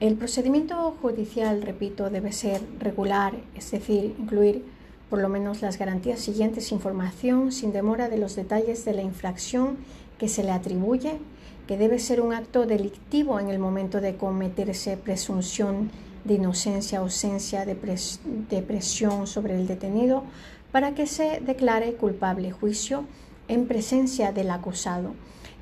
El procedimiento judicial, repito, debe ser regular, es decir, incluir por lo menos las garantías siguientes, información sin demora de los detalles de la infracción que se le atribuye, que debe ser un acto delictivo en el momento de cometerse presunción de inocencia, ausencia de, de presión sobre el detenido, para que se declare culpable juicio en presencia del acusado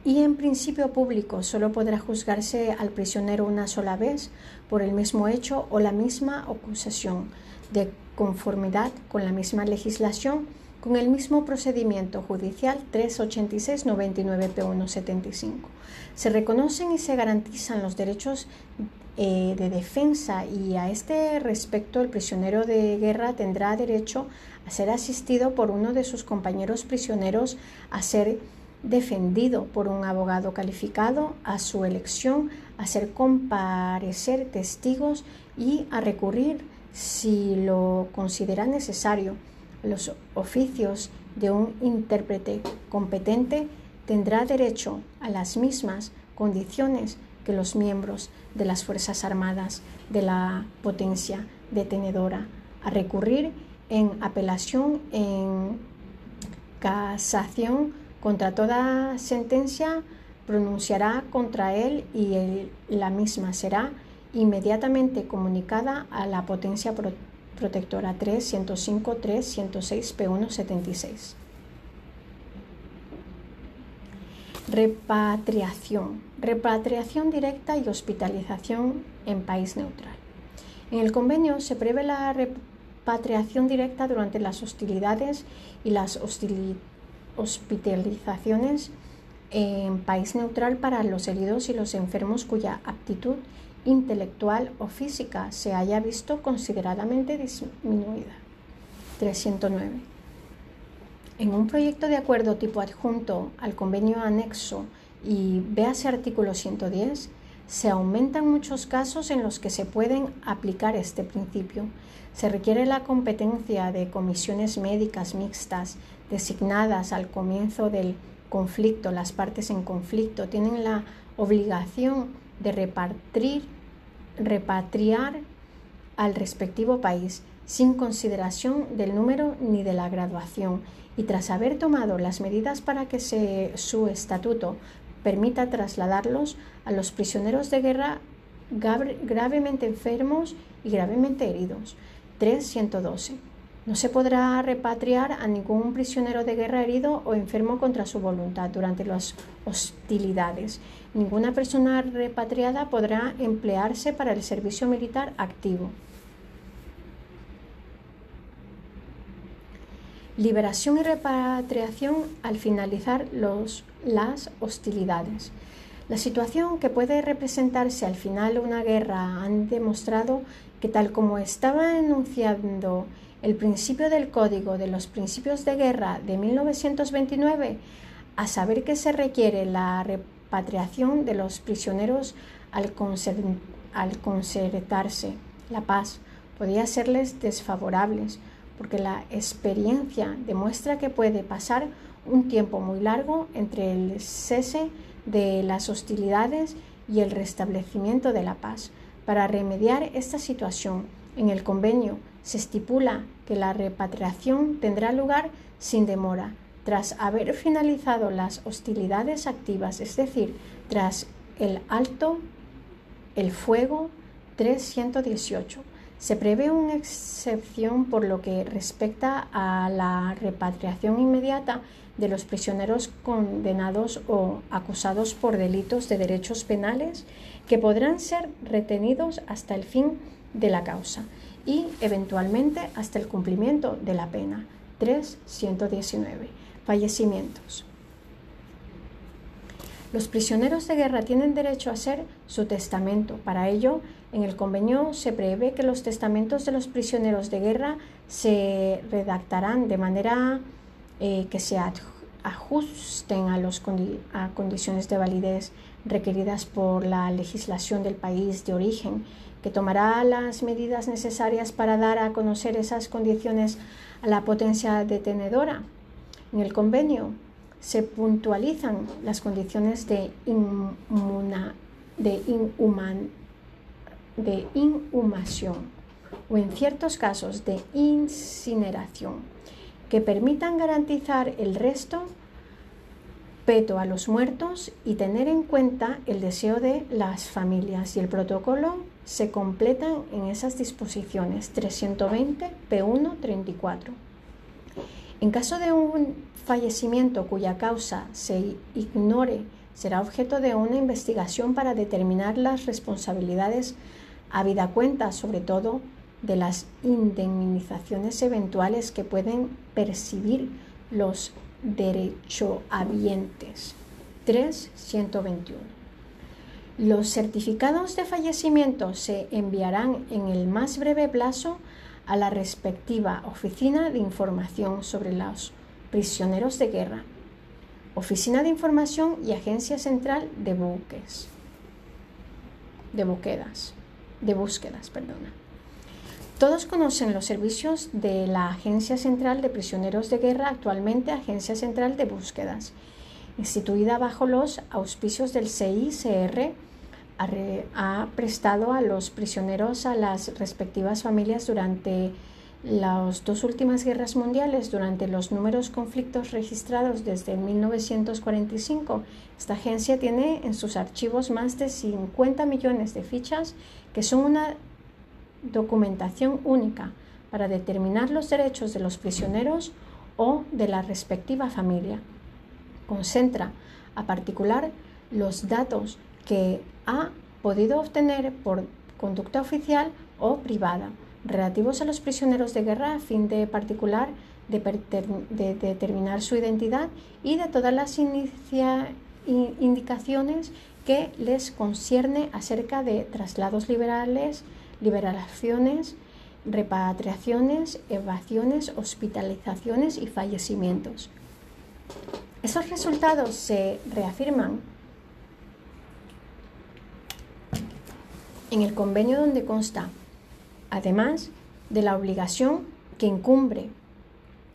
y en principio público solo podrá juzgarse al prisionero una sola vez por el mismo hecho o la misma acusación, de conformidad con la misma legislación, con el mismo procedimiento judicial 386-99P175. Se reconocen y se garantizan los derechos eh, de defensa y a este respecto el prisionero de guerra tendrá derecho a ser asistido por uno de sus compañeros prisioneros a ser defendido por un abogado calificado a su elección, a hacer comparecer testigos y a recurrir, si lo considera necesario, los oficios de un intérprete competente tendrá derecho a las mismas condiciones que los miembros de las Fuerzas Armadas de la potencia detenedora, a recurrir en apelación, en casación, contra toda sentencia pronunciará contra él y la misma será inmediatamente comunicada a la potencia protectora 3, 105, 3, 106, P1, 76. Repatriación. Repatriación directa y hospitalización en país neutral. En el convenio se prevé la repatriación directa durante las hostilidades y las hostilidades hospitalizaciones en país neutral para los heridos y los enfermos cuya aptitud intelectual o física se haya visto consideradamente disminuida. 309. En un proyecto de acuerdo tipo adjunto al convenio anexo y véase artículo 110, se aumentan muchos casos en los que se pueden aplicar este principio. Se requiere la competencia de comisiones médicas mixtas designadas al comienzo del conflicto, las partes en conflicto, tienen la obligación de repartir, repatriar al respectivo país sin consideración del número ni de la graduación y tras haber tomado las medidas para que su estatuto permita trasladarlos a los prisioneros de guerra gravemente enfermos y gravemente heridos. 312. No se podrá repatriar a ningún prisionero de guerra herido o enfermo contra su voluntad durante las hostilidades. Ninguna persona repatriada podrá emplearse para el servicio militar activo. Liberación y repatriación al finalizar los, las hostilidades. La situación que puede representarse al final de una guerra han demostrado que tal como estaba enunciando el principio del Código de los Principios de Guerra de 1929, a saber que se requiere la repatriación de los prisioneros al, concertarse la paz, podía serles desfavorables, porque la experiencia demuestra que puede pasar un tiempo muy largo entre el cese de las hostilidades y el restablecimiento de la paz. Para remediar esta situación, en el convenio se estipula que la repatriación tendrá lugar sin demora, tras haber finalizado las hostilidades activas, es decir, tras el alto el fuego 318. Se prevé una excepción por lo que respecta a la repatriación inmediata de los prisioneros condenados o acusados por delitos de derechos penales que podrán ser retenidos hasta el fin de la causa y eventualmente hasta el cumplimiento de la pena. 319. Fallecimientos. Los prisioneros de guerra tienen derecho a hacer su testamento. Para ello, en el convenio se prevé que los testamentos de los prisioneros de guerra se redactarán de manera eh, que se ajusten a, los a condiciones de validez requeridas por la legislación del país de origen que tomará las medidas necesarias para dar a conocer esas condiciones a la potencia detenedora. En el convenio se puntualizan las condiciones de, inhumación o en ciertos casos de incineración que permitan garantizar el resto peto a los muertos y tener en cuenta el deseo de las familias y el protocolo se completan en esas disposiciones 320 P1 34. En caso de un fallecimiento cuya causa se ignore, será objeto de una investigación para determinar las responsabilidades a vida cuenta, sobre todo de las indemnizaciones eventuales que pueden percibir los derechohabientes. 3.121. Los certificados de fallecimiento se enviarán en el más breve plazo a la respectiva Oficina de Información sobre los Prisioneros de Guerra, Oficina de Información y Agencia Central de Buques, de Búsquedas, de Búsquedas, perdona. Todos conocen los servicios de la Agencia Central de Prisioneros de Guerra, actualmente Agencia Central de Búsquedas, instituida bajo los auspicios del CICR, ha prestado a los prisioneros a las respectivas familias durante las dos últimas guerras mundiales, durante los números conflictos registrados desde 1945. Esta agencia tiene en sus archivos más de 50 millones de fichas que son una documentación única para determinar los derechos de los prisioneros o de la respectiva familia. Concentra a particular los datos que ha podido obtener por conducta oficial o privada relativos a los prisioneros de guerra a fin de particular de, determinar su identidad y de todas las indicaciones que les concierne acerca de traslados liberales, liberaciones, repatriaciones, evasiones, hospitalizaciones y fallecimientos. Esos resultados se reafirman en el convenio donde consta, además de la obligación que incumbre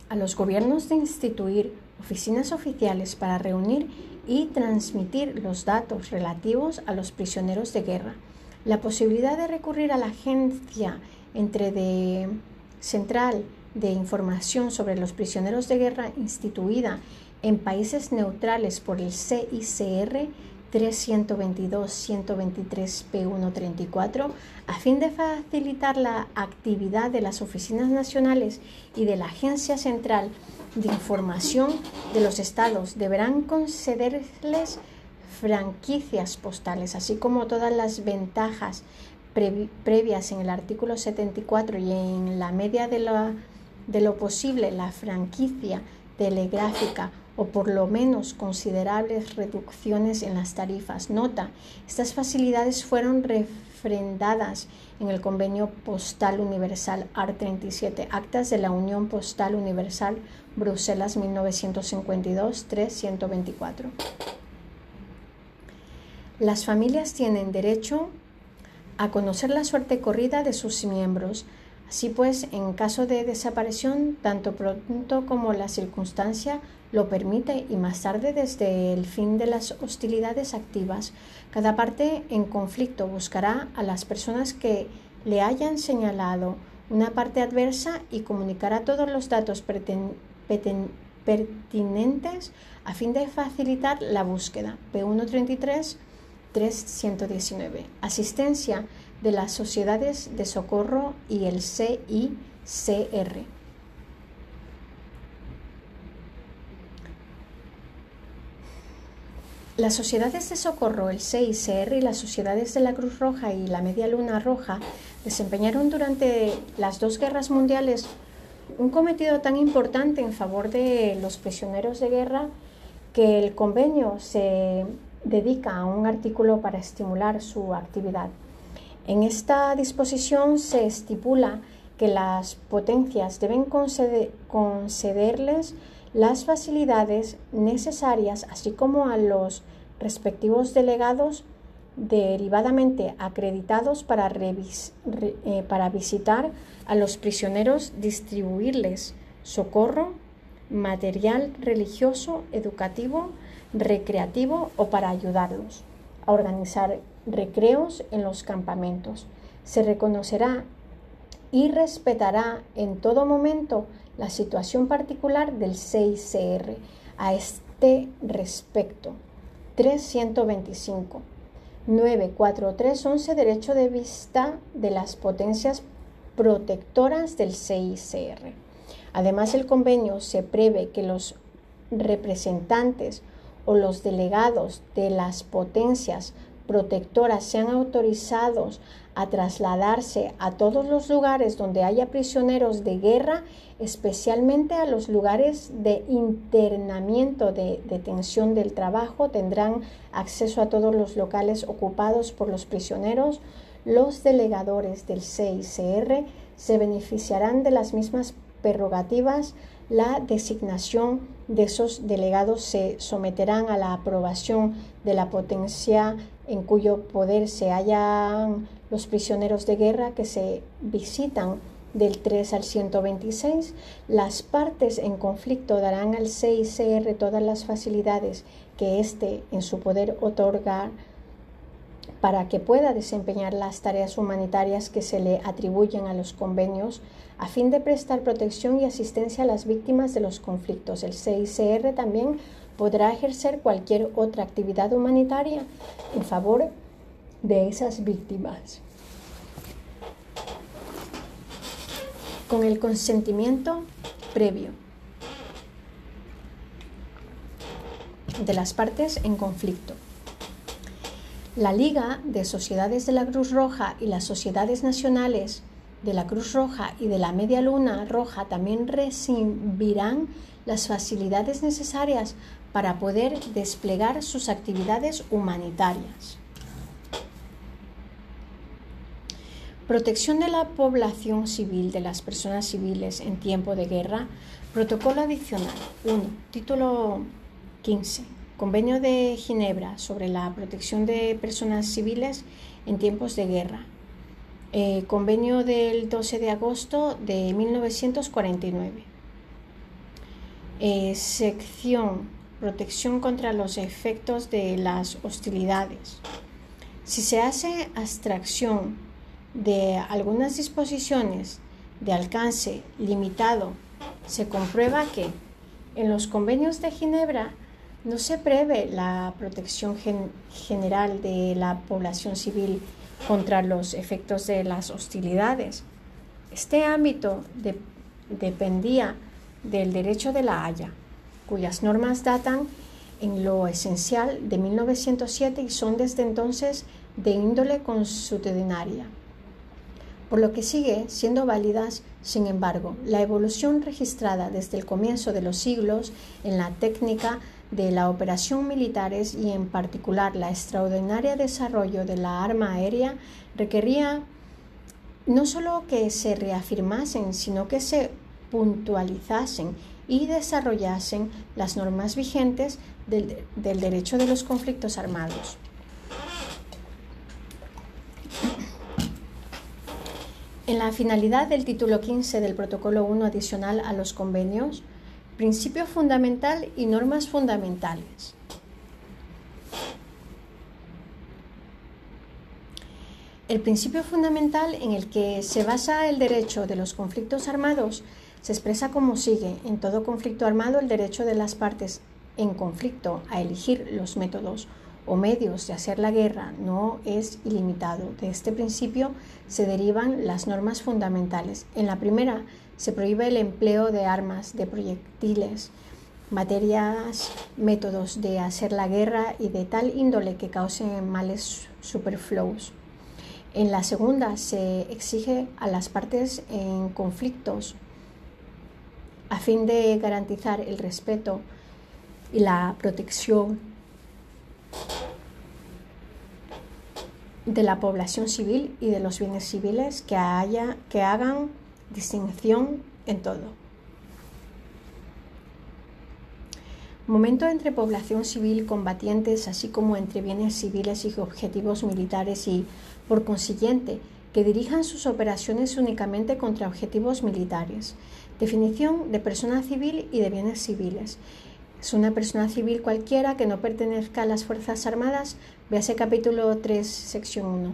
a los gobiernos de instituir oficinas oficiales para reunir y transmitir los datos relativos a los prisioneros de guerra la posibilidad de recurrir a la agencia entre central de información sobre los prisioneros de guerra instituida en países neutrales por el CICR 322-123-P134 a fin de facilitar la actividad de las oficinas nacionales y de la Agencia Central de Información de los Estados. Deberán concederles franquicias postales, así como todas las ventajas previas en el artículo 74 y en la media de lo posible la franquicia telegráfica o por lo menos considerables reducciones en las tarifas. Nota, estas facilidades fueron refrendadas en el Convenio Postal Universal AR37, Actas de la Unión Postal Universal, Bruselas 1952, 3124. Las familias tienen derecho a conocer la suerte corrida de sus miembros. Así pues, en caso de desaparición, tanto pronto como la circunstancia lo permite y más tarde desde el fin de las hostilidades activas, cada parte en conflicto buscará a las personas que le hayan señalado una parte adversa y comunicará todos los datos pertinentes a fin de facilitar la búsqueda. P133 3119. Asistencia de las sociedades de socorro y el CICR. Las sociedades de socorro, el CICR y las sociedades de la Cruz Roja y la Media Luna Roja desempeñaron durante las dos guerras mundiales un cometido tan importante en favor de los prisioneros de guerra que el convenio se dedica a un artículo para estimular su actividad. En esta disposición se estipula que las potencias deben concederles las facilidades necesarias, así como a los respectivos delegados derivadamente acreditados para, eh, para visitar a los prisioneros, distribuirles socorro, material religioso, educativo, recreativo o para ayudarlos a organizar recreos en los campamentos. Se reconocerá y respetará en todo momento la situación particular del CICR a este respecto. 325. 94311 Derecho de vista de las potencias protectoras del CICR. Además, el convenio se prevé que los representantes o los delegados de las potencias protectoras sean autorizados a trasladarse a todos los lugares donde haya prisioneros de guerra, especialmente a los lugares de internamiento de detención del trabajo, tendrán acceso a todos los locales ocupados por los prisioneros. Los delegadores del CICR se beneficiarán de las mismas prerrogativas. La designación de esos delegados se someterán a la aprobación de la potencia en cuyo poder se hallan los prisioneros de guerra que se visitan del 3 al 126, las partes en conflicto darán al CICR todas las facilidades que éste en su poder otorgar para que pueda desempeñar las tareas humanitarias que se le atribuyen a los convenios a fin de prestar protección y asistencia a las víctimas de los conflictos. El CICR también podrá ejercer cualquier otra actividad humanitaria en favor de esas víctimas. Con el consentimiento previo de las partes en conflicto. La Liga de Sociedades de la Cruz Roja y las sociedades nacionales de la Cruz Roja y de la Media Luna Roja también recibirán las facilidades necesarias para poder desplegar sus actividades humanitarias. Protección de la población civil, de las personas civiles en tiempo de guerra. Protocolo adicional 1. Título 15. Convenio de Ginebra sobre la protección de personas civiles en tiempos de guerra. Eh, convenio del 12 de agosto de 1949. Eh, sección protección contra los efectos de las hostilidades. Si se hace abstracción de algunas disposiciones de alcance limitado, se comprueba que en los convenios de Ginebra no se prevé la protección general de la población civil contra los efectos de las hostilidades. Este ámbito dependía del derecho de la Haya cuyas normas datan en lo esencial de 1907 y son desde entonces de índole consuetudinaria. Por lo que sigue siendo válidas, sin embargo, la evolución registrada desde el comienzo de los siglos en la técnica de la operación militares y en particular la extraordinaria desarrollo de la arma aérea requería no solo que se reafirmasen, sino que se puntualizasen y desarrollasen las normas vigentes del, derecho de los conflictos armados. En la finalidad del título 15 del Protocolo 1 adicional a los convenios, principio fundamental y normas fundamentales. El principio fundamental en el que se basa el derecho de los conflictos armados se expresa como sigue. En todo conflicto armado, el derecho de las partes en conflicto a elegir los métodos o medios de hacer la guerra no es ilimitado. De este principio se derivan las normas fundamentales. En la primera se prohíbe el empleo de armas, de proyectiles, materias, métodos de hacer la guerra y de tal índole que causen males superfluos. En la segunda se exige a las partes en conflictos a fin de garantizar el respeto y la protección de la población civil y de los bienes civiles que, haya, que hagan distinción en todo. Momento entre población civil combatientes, así como entre bienes civiles y objetivos militares y, por consiguiente, que dirijan sus operaciones únicamente contra objetivos militares. Definición de persona civil y de bienes civiles. Es una persona civil cualquiera que no pertenezca a las Fuerzas Armadas, véase capítulo 3, sección 1.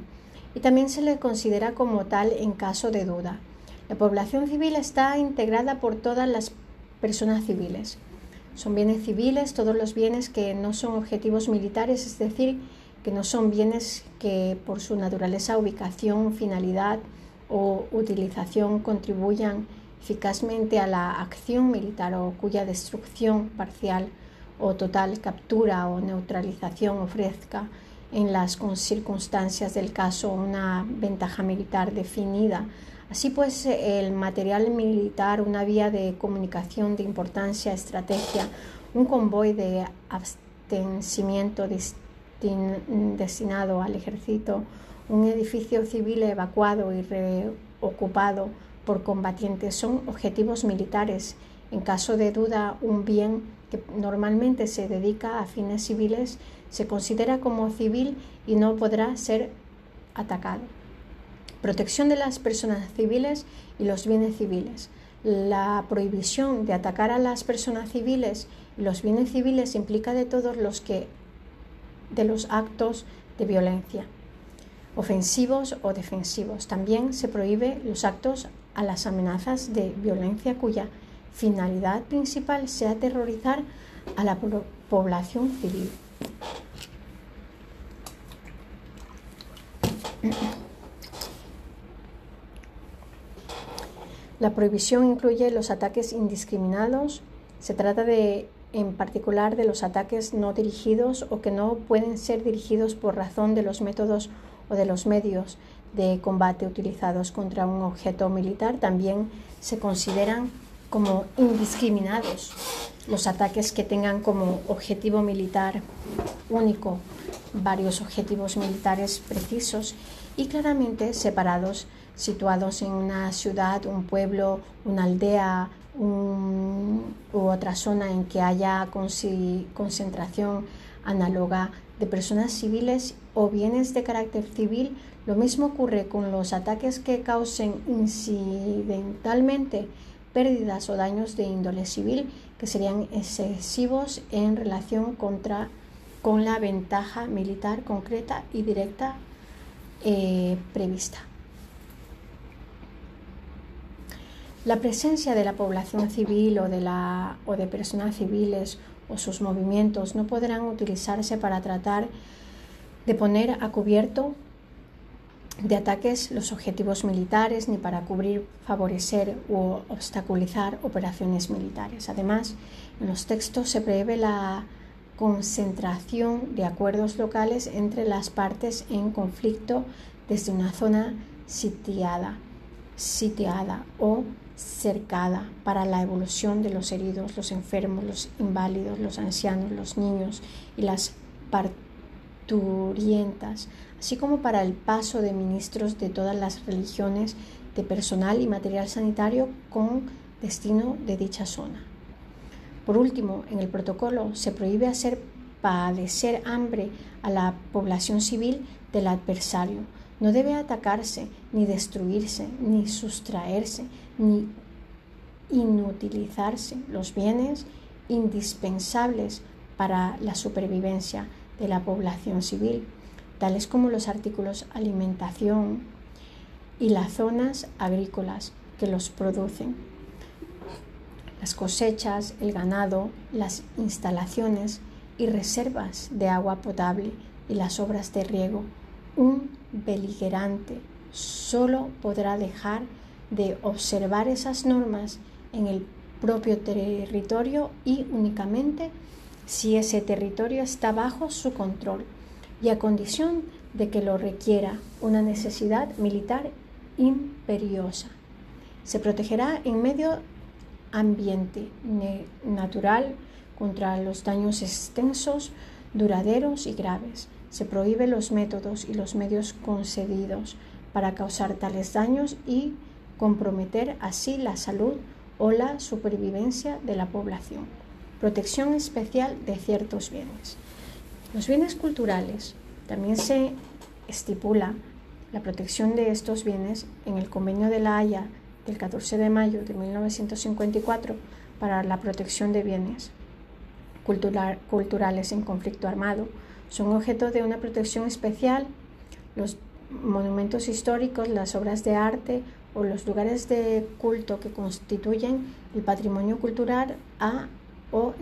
y también se le considera como tal en caso de duda. La población civil está integrada por todas las personas civiles. Son bienes civiles todos los bienes que no son objetivos militares, es decir, que no son bienes que por su naturaleza, ubicación, finalidad o utilización contribuyan eficazmente a la acción militar o cuya destrucción parcial o total captura o neutralización ofrezca en las circunstancias del caso una ventaja militar definida. Así pues, el material militar, una vía de comunicación de importancia, estrategia, un convoy de abastecimiento destinado al ejército, un edificio civil evacuado y reocupado por combatientes son objetivos militares. En caso de duda, un bien que normalmente se dedica a fines civiles se considera como civil y no podrá ser atacado. Protección de las personas civiles y los bienes civiles. La prohibición de atacar a las personas civiles y los bienes civiles implica de todos los que de los actos de violencia, ofensivos o defensivos. También se prohíbe los actos a las amenazas de violencia cuya finalidad principal sea aterrorizar a la población civil. La prohibición incluye los ataques indiscriminados. Se trata de, en particular, de los ataques no dirigidos o que no pueden ser dirigidos por razón de los métodos o de los medios de combate utilizados contra un objeto militar. También se consideran como indiscriminados los ataques que tengan como objetivo militar único varios objetivos militares precisos y claramente separados, situados en una ciudad, un pueblo, una aldea u otra zona en que haya concentración análoga de personas civiles o bienes de carácter civil. Lo mismo ocurre con los ataques que causen incidentalmente pérdidas o daños de índole civil que serían excesivos en relación contra, con la ventaja militar concreta y directa eh, prevista. La presencia de la población civil o de, la, o de personas civiles o sus movimientos no podrán utilizarse para tratar de poner a cubierto de ataques los objetivos militares ni para cubrir, favorecer o obstaculizar operaciones militares. Además, en los textos se prevé la concentración de acuerdos locales entre las partes en conflicto desde una zona sitiada, sitiada o cercada para la evolución de los heridos, los enfermos, los inválidos, los ancianos, los niños y las así como para el paso de ministros de todas las religiones de personal y material sanitario con destino de dicha zona. Por último, en el protocolo se prohíbe hacer padecer hambre a la población civil del adversario. No debe atacarse, ni destruirse, ni sustraerse, ni inutilizarse los bienes indispensables para la supervivencia de la población civil, tales como los artículos alimentación y las zonas agrícolas que los producen las cosechas, el ganado, las instalaciones y reservas de agua potable y las obras de riego. Un beligerante solo podrá dejar de observar esas normas en el propio territorio y únicamente si ese territorio está bajo su control y a condición de que lo requiera una necesidad militar imperiosa. Se protegerá en medio ambiente natural contra los daños extensos, duraderos y graves. Se prohíbe los métodos y los medios concedidos para causar tales daños y comprometer así la salud o la supervivencia de la población. Protección especial de ciertos bienes. Los bienes culturales también se estipula la protección de estos bienes en el Convenio de la Haya del 14 de mayo de 1954 para la protección de bienes culturales en conflicto armado. Son objeto de una protección especial los monumentos históricos, las obras de arte o los lugares de culto que constituyen el patrimonio cultural a, o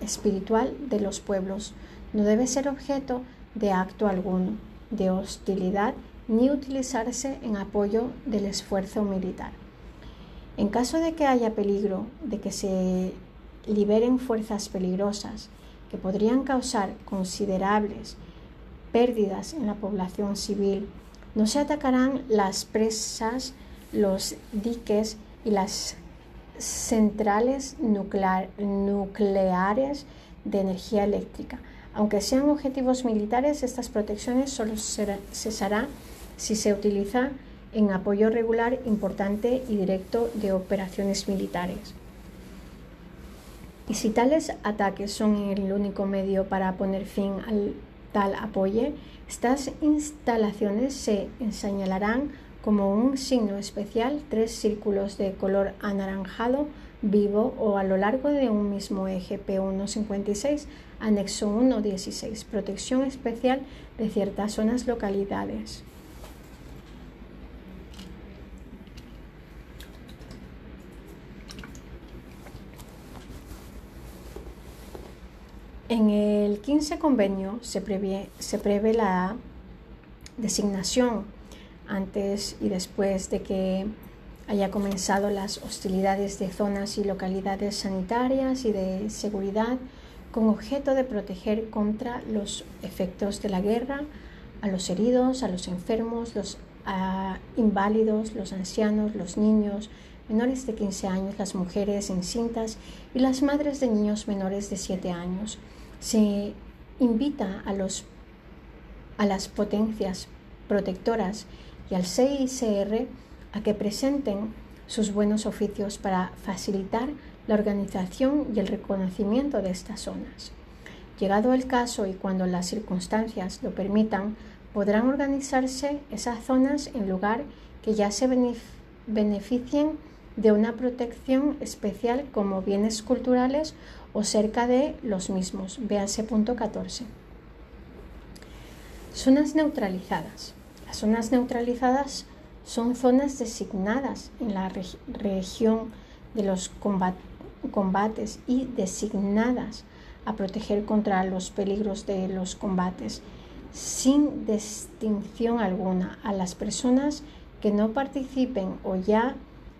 espiritual de los pueblos. No debe ser objeto de acto alguno, de hostilidad, ni utilizarse en apoyo del esfuerzo militar. En caso de que haya peligro de que se liberen fuerzas peligrosas que podrían causar considerables pérdidas en la población civil, no se atacarán las presas, los diques y las centrales nucleares de energía eléctrica. Aunque sean objetivos militares, estas protecciones solo cesarán si se utiliza en apoyo regular, importante y directo de operaciones militares. Y si tales ataques son el único medio para poner fin al tal apoyo, estas instalaciones se señalarán como un signo especial tres círculos de color anaranjado vivo o a lo largo de un mismo eje P156, anexo 116, protección especial de ciertas zonas localidades. En el 15 convenio se prevé, se prevé la designación antes y después de que haya comenzado las hostilidades de zonas y localidades sanitarias y de seguridad con objeto de proteger contra los efectos de la guerra a los heridos, a los enfermos, los inválidos, los ancianos, los niños menores de 15 años, las mujeres encintas y las madres de niños menores de 7 años. Se invita a, los, a las potencias protectoras y al CICR a que presenten sus buenos oficios para facilitar la organización y el reconocimiento de estas zonas. Llegado el caso y cuando las circunstancias lo permitan, podrán organizarse esas zonas en lugar que ya se beneficien de una protección especial como bienes culturales o cerca de los mismos. Véase punto 14. Zonas neutralizadas. Las zonas neutralizadas son zonas designadas en la región de los combates y designadas a proteger contra los peligros de los combates, sin distinción alguna a las personas que no participen o ya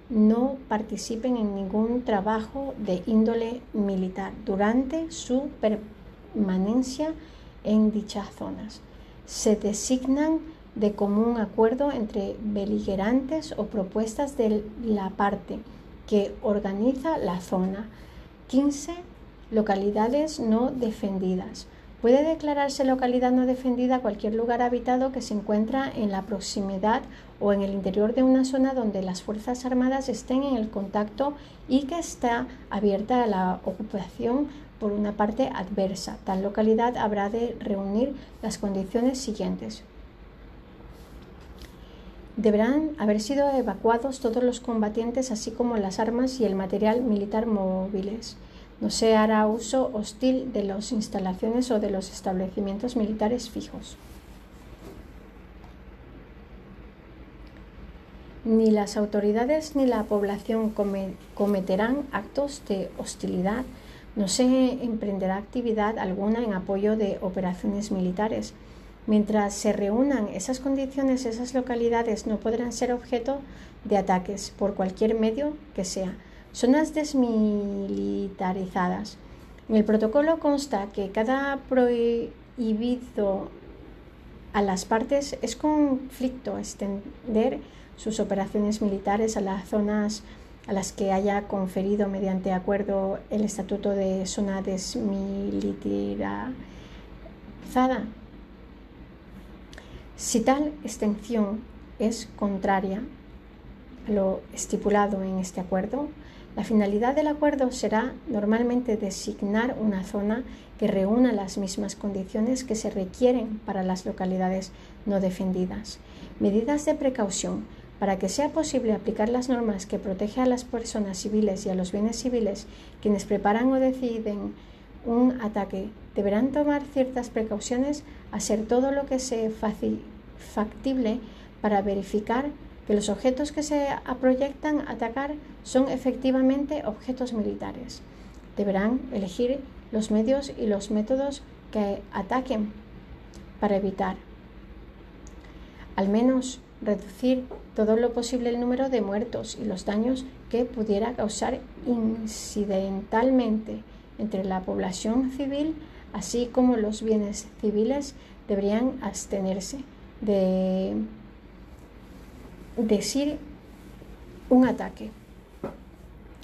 no participen en ningún trabajo de índole militar durante su permanencia en dichas zonas. Se designan de común acuerdo entre beligerantes o propuestas de la parte que organiza la zona. 15 localidades no defendidas. Puede declararse localidad no defendida cualquier lugar habitado que se encuentra en la proximidad o en el interior de una zona donde las Fuerzas Armadas estén en el contacto y que está abierta a la ocupación por una parte adversa. Tal localidad habrá de reunir las condiciones siguientes. Deberán haber sido evacuados todos los combatientes, así como las armas y el material militar móviles. No se hará uso hostil de las instalaciones o de los establecimientos militares fijos. Ni las autoridades ni la población cometerán actos de hostilidad. No se emprenderá actividad alguna en apoyo de operaciones militares. Mientras se reúnan esas condiciones, esas localidades no podrán ser objeto de ataques por cualquier medio que sea Zonas desmilitarizadas. En el protocolo consta que cada prohibido a las partes es conflicto extender sus operaciones militares a las zonas a las que haya conferido mediante acuerdo el estatuto de zona desmilitarizada. Si tal extensión es contraria a lo estipulado en este acuerdo, la finalidad del acuerdo será normalmente designar una zona que reúna las mismas condiciones que se requieren para las localidades no defendidas. Medidas de precaución. Para que sea posible aplicar las normas que protegen a las personas civiles y a los bienes civiles, quienes preparan o deciden un ataque. Deberán tomar ciertas precauciones, hacer todo lo que sea factible para verificar que los objetos que se proyectan atacar son efectivamente objetos militares. Deberán elegir los medios y los métodos que ataquen para evitar al menos reducir todo lo posible el número de muertos y los daños que pudiera causar incidentalmente entre la población civil, así como los bienes civiles, deberían abstenerse de decir un ataque.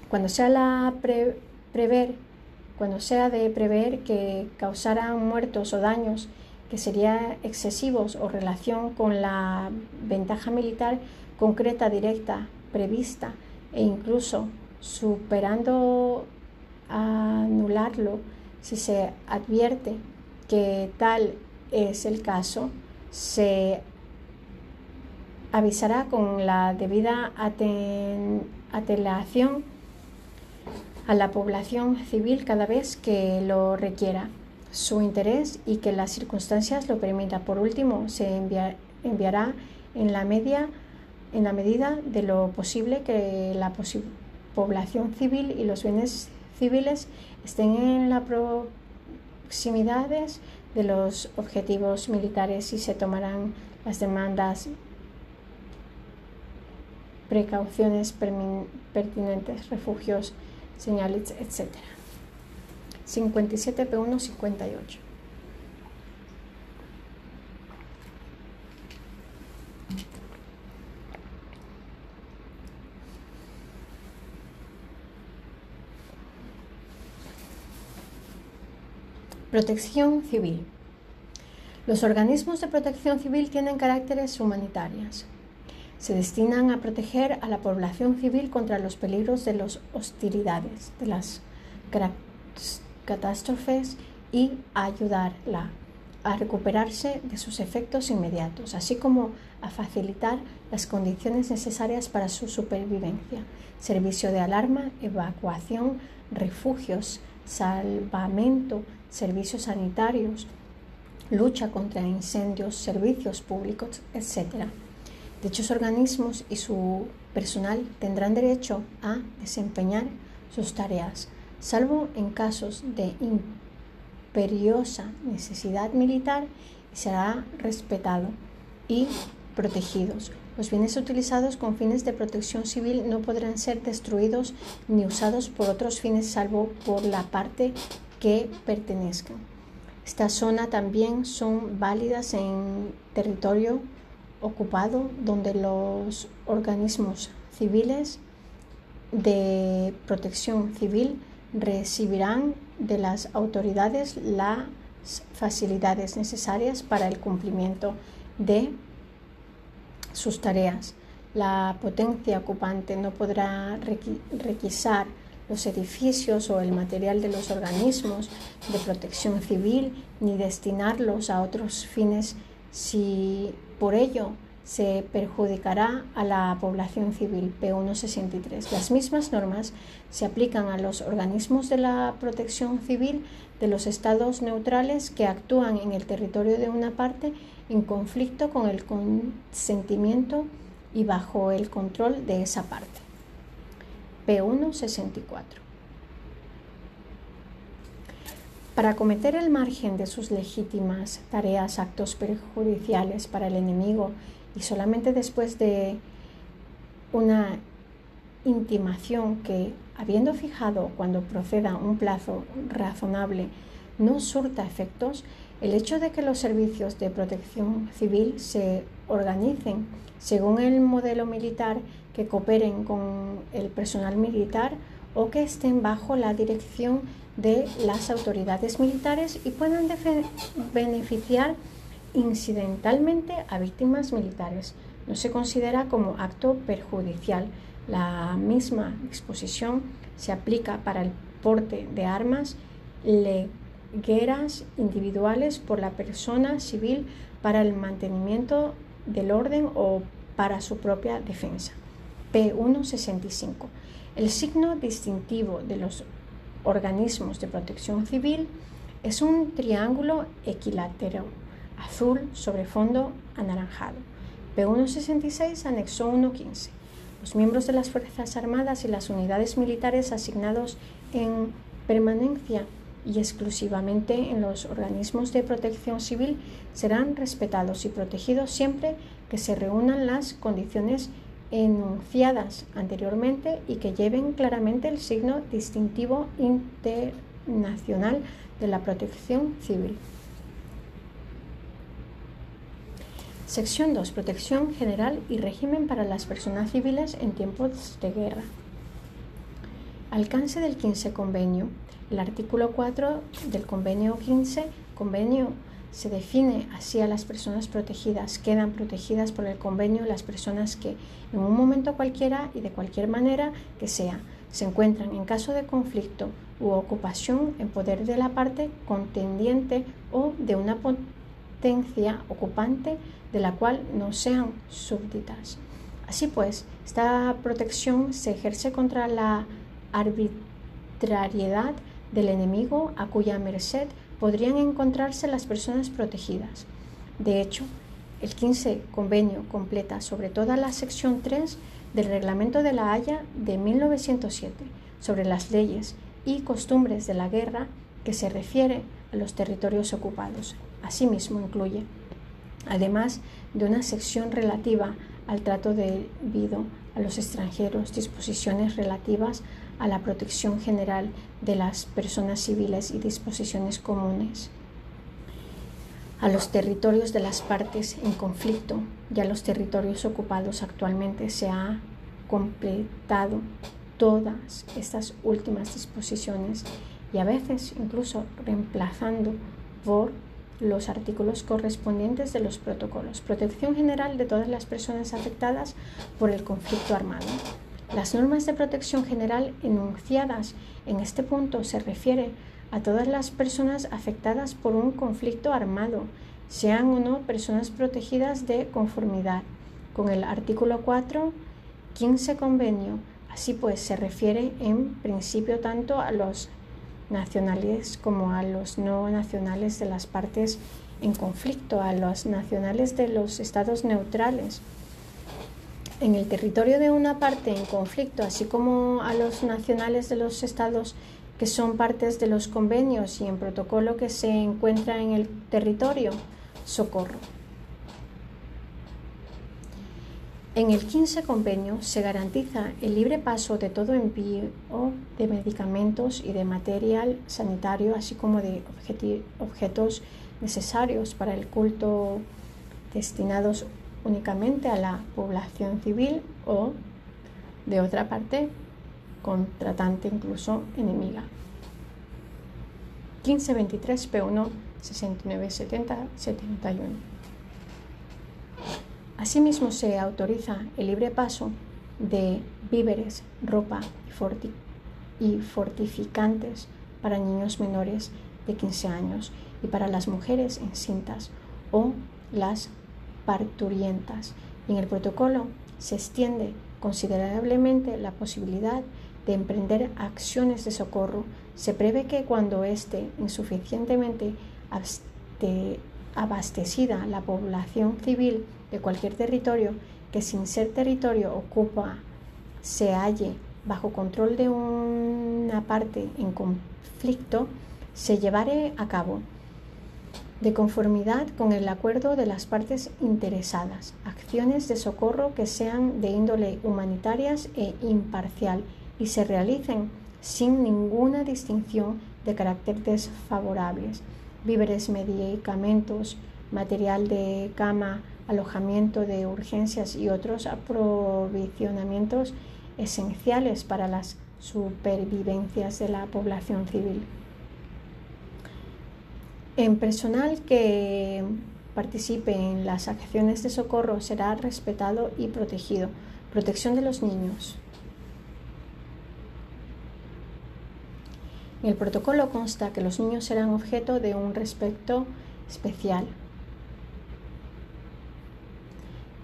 Cuando sea la prever, cuando sea de prever que causarán muertos o daños que serían excesivos o relación con la ventaja militar concreta, directa, prevista e incluso superando anularlo si se advierte que tal es el caso, se avisará con la debida atelación a la población civil cada vez que lo requiera su interés y que las circunstancias lo permitan. Por último, se enviará en la, media, en la medida de lo posible que la población civil y los bienes civiles estén en las proximidades de los objetivos militares y se tomarán las demandas, precauciones pertinentes, refugios, señales, etc. 57 P1 58. Protección civil. Los organismos de protección civil tienen caracteres humanitarios. Se destinan a proteger a la población civil contra los peligros de las hostilidades, de las catástrofes y ayudarla a recuperarse de sus efectos inmediatos, así como a facilitar las condiciones necesarias para su supervivencia, servicio de alarma, evacuación, refugios, salvamento, servicios sanitarios, lucha contra incendios, servicios públicos, etc. Dichos organismos y su personal tendrán derecho a desempeñar sus tareas salvo en casos de imperiosa necesidad militar, será respetado y protegidos. Los bienes utilizados con fines de protección civil no podrán ser destruidos ni usados por otros fines salvo por la parte que pertenezcan. Esta zona también son válidas en territorio ocupado donde los organismos civiles de protección civil recibirán de las autoridades las facilidades necesarias para el cumplimiento de sus tareas. La potencia ocupante no podrá requisar los edificios o el material de los organismos de protección civil ni destinarlos a otros fines si por ello se perjudicará a la población civil P163. Las mismas normas se aplican a los organismos de la protección civil de los estados neutrales que actúan en el territorio de una parte en conflicto con el consentimiento y bajo el control de esa parte. P164. Para acometer el margen de sus legítimas tareas, actos perjudiciales para el enemigo y solamente después de una intimación que, habiendo fijado cuando proceda un plazo razonable, no surta efectos, el hecho de que los servicios de protección civil se organicen según el modelo militar, que cooperen con el personal militar o que estén bajo la dirección de las autoridades militares y puedan beneficiar incidentalmente a víctimas militares. No se considera como acto perjudicial. La misma exposición se aplica para el porte de armas legueras individuales por la persona civil para el mantenimiento del orden o para su propia defensa. P165. El signo distintivo de los organismos de protección civil es un triángulo equilátero azul sobre fondo anaranjado. P166, anexo 115. Los miembros de las Fuerzas Armadas y las unidades militares asignados en permanencia y exclusivamente en los organismos de protección civil serán respetados y protegidos siempre que se reúnan las condiciones enunciadas anteriormente y que lleven claramente el signo distintivo internacional de la protección civil. Sección 2. Protección general y régimen para las personas civiles en tiempos de guerra. Alcance del 15 convenio. El artículo 4 del convenio 15, convenio se define así a las personas protegidas. Quedan protegidas por el convenio las personas que en un momento cualquiera y de cualquier manera que sea se encuentran en caso de conflicto u ocupación en poder de la parte contendiente o de una potencia ocupante de la cual no sean súbditas. Así pues, esta protección se ejerce contra la arbitrariedad del enemigo a cuya merced podrían encontrarse las personas protegidas. De hecho, el 15 convenio completa sobre toda la sección 3 del Reglamento de la Haya de 1907 sobre las leyes y costumbres de la guerra que se refiere a los territorios ocupados. Asimismo, incluye además de una sección relativa al trato debido a los extranjeros, disposiciones relativas a la protección general de las personas civiles y disposiciones comunes a los territorios de las partes en conflicto y a los territorios ocupados actualmente se ha completado todas estas últimas disposiciones y a veces incluso reemplazando por los artículos correspondientes de los protocolos. Protección general de todas las personas afectadas por el conflicto armado. Las normas de protección general enunciadas en este punto se refiere a todas las personas afectadas por un conflicto armado, sean o no personas protegidas de conformidad con el artículo 4, 15 convenio. Así pues, se refiere en principio tanto a los nacionales como a los no nacionales de las partes en conflicto, a los nacionales de los estados neutrales en el territorio de una parte en conflicto, así como a los nacionales de los estados que son partes de los convenios y en protocolo que se encuentra en el territorio, socorro. En el 15 convenio se garantiza el libre paso de todo envío de medicamentos y de material sanitario, así como de objetos necesarios para el culto destinados únicamente a la población civil o, de otra parte, contratante incluso enemiga. 1523 P1 6970 71 Asimismo, se autoriza el libre paso de víveres, ropa y, fortificantes para niños menores de 15 años y para las mujeres encintas o las parturientas. En el protocolo se extiende considerablemente la posibilidad de emprender acciones de socorro. Se prevé que cuando esté insuficientemente abastecida la población civil de cualquier territorio que sin ser territorio ocupa se halle bajo control de una parte en conflicto, se llevará a cabo de conformidad con el acuerdo de las partes interesadas, acciones de socorro que sean de índole humanitarias e imparcial y se realicen sin ninguna distinción de carácter desfavorables, víveres, medicamentos, material de cama, alojamiento de urgencias y otros aprovisionamientos esenciales para las supervivencias de la población civil. En personal que participe en las acciones de socorro será respetado y protegido. Protección de los niños. El protocolo consta que los niños serán objeto de un respeto especial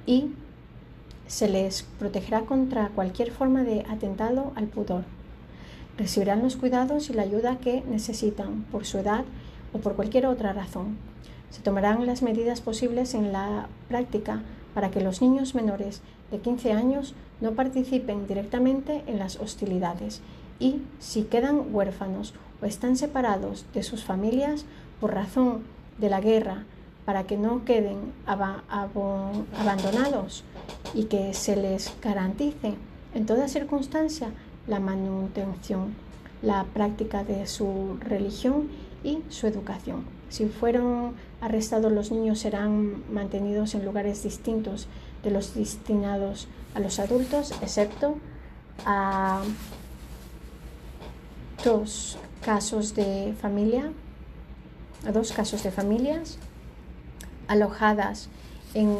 y se les protegerá contra cualquier forma de atentado al pudor. recibirán los cuidados y la ayuda que necesitan por su edad o por cualquier otra razón. Se tomarán las medidas posibles en la práctica para que los niños menores de 15 años no participen directamente en las hostilidades y, si quedan huérfanos o están separados de sus familias por razón de la guerra, para que no queden abandonados y que se les garantice en toda circunstancia la manutención, la práctica de su religión y su educación. Si fueron arrestados los niños serán mantenidos en lugares distintos de los destinados a los adultos, excepto a dos casos de familia, a dos casos de familias alojadas en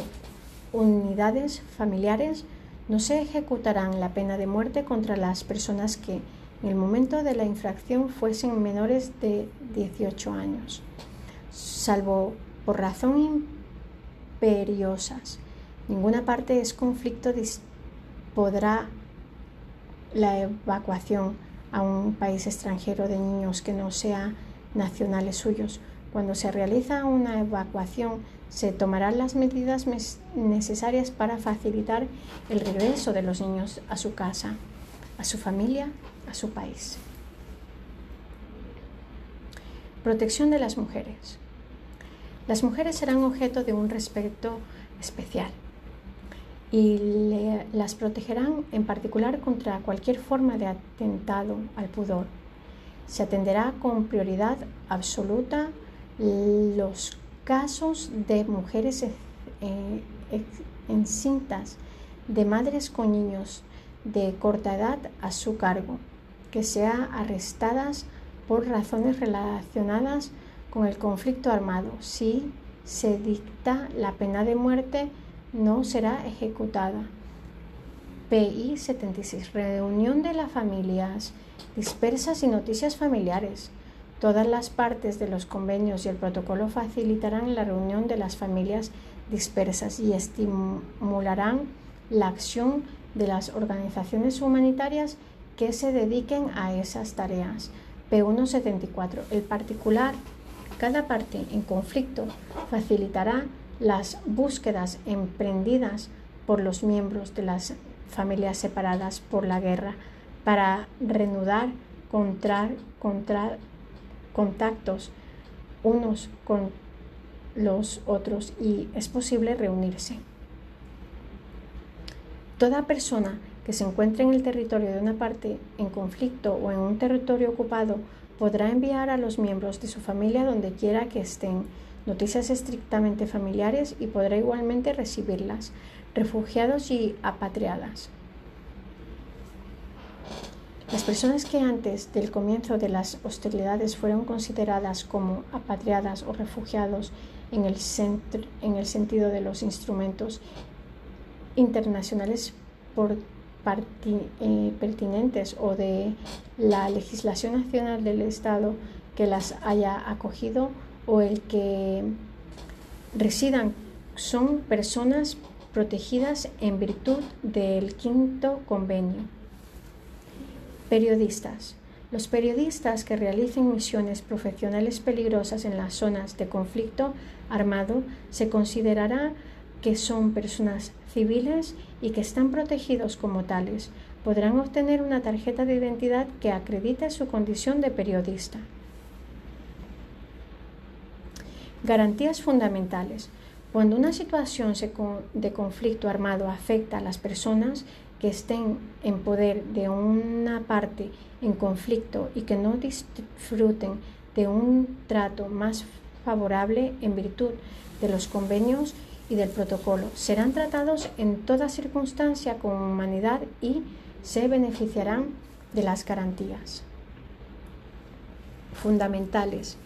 unidades familiares, no se ejecutarán la pena de muerte contra las personas que en el momento de la infracción fuesen menores de 18 años, salvo por razón imperiosas. Ninguna parte es conflicto podrá la evacuación a un país extranjero de niños que no sea nacionales suyos. Cuando se realiza una evacuación, se tomarán las medidas necesarias para facilitar el regreso de los niños a su casa, a su familia a su país. Protección de las mujeres. Las mujeres serán objeto de un respeto especial y las protegerán en particular contra cualquier forma de atentado al pudor. Se atenderá con prioridad absoluta los casos de mujeres encintas, de madres con niños de corta edad a su cargo, que sean arrestadas por razones relacionadas con el conflicto armado. Si se dicta la pena de muerte, no será ejecutada. PI 76. Reunión de las familias dispersas y noticias familiares. Todas las partes de los convenios y el protocolo facilitarán la reunión de las familias dispersas y estimularán la acción de las organizaciones humanitarias que se dediquen a esas tareas. P174. El particular, cada parte en conflicto, facilitará las búsquedas emprendidas por los miembros de las familias separadas por la guerra para reanudar contra, contra, contactos unos con los otros y es posible reunirse. Toda persona que se encuentre en el territorio de una parte en conflicto o en un territorio ocupado podrá enviar a los miembros de su familia donde quiera que estén noticias estrictamente familiares y podrá igualmente recibirlas, refugiados y apatriadas. Las personas que antes del comienzo de las hostilidades fueron consideradas como apatriadas o refugiados en el, en el sentido de los instrumentos internacionales eh, pertinentes o de la legislación nacional del Estado que las haya acogido o el que residan son personas protegidas en virtud del quinto convenio. Periodistas. Los periodistas que realicen misiones profesionales peligrosas en las zonas de conflicto armado se considerará que son personas civiles y que están protegidos como tales, podrán obtener una tarjeta de identidad que acredite su condición de periodista. Garantías fundamentales. Cuando una situación de conflicto armado afecta a las personas que estén en poder de una parte en conflicto y que no disfruten de un trato más favorable en virtud de los convenios y del protocolo. Serán tratados en toda circunstancia con humanidad y se beneficiarán de las garantías fundamentales,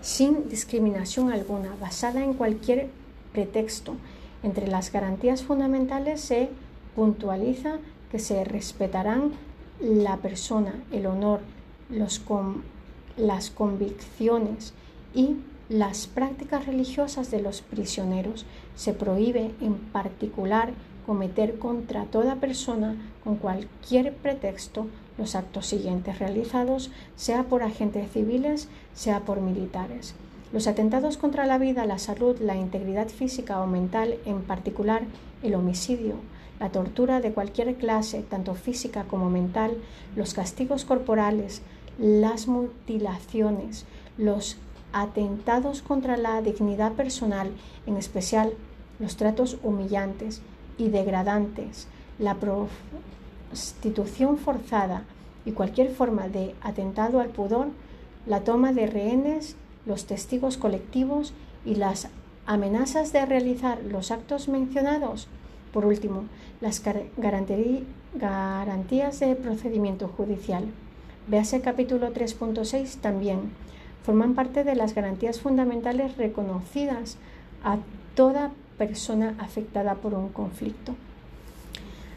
sin discriminación alguna, basada en cualquier pretexto. Entre las garantías fundamentales se puntualiza que se respetarán la persona, el honor, los las convicciones y las prácticas religiosas de los prisioneros. Se prohíbe en particular cometer contra toda persona con cualquier pretexto los actos siguientes realizados, sea por agentes civiles, sea por militares. Los atentados contra la vida, la salud, la integridad física o mental, en particular el homicidio, la tortura de cualquier clase, tanto física como mental, los castigos corporales, las mutilaciones, los atentados contra la dignidad personal, en especial los tratos humillantes y degradantes, la prostitución forzada y cualquier forma de atentado al pudor, la toma de rehenes, los testigos colectivos y las amenazas de realizar los actos mencionados. Por último, las garantías de procedimiento judicial. Véase capítulo 3.6 también. Forman parte de las garantías fundamentales reconocidas a toda persona afectada por un conflicto.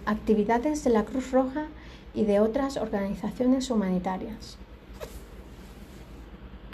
Actividades de la Cruz Roja y de otras organizaciones humanitarias.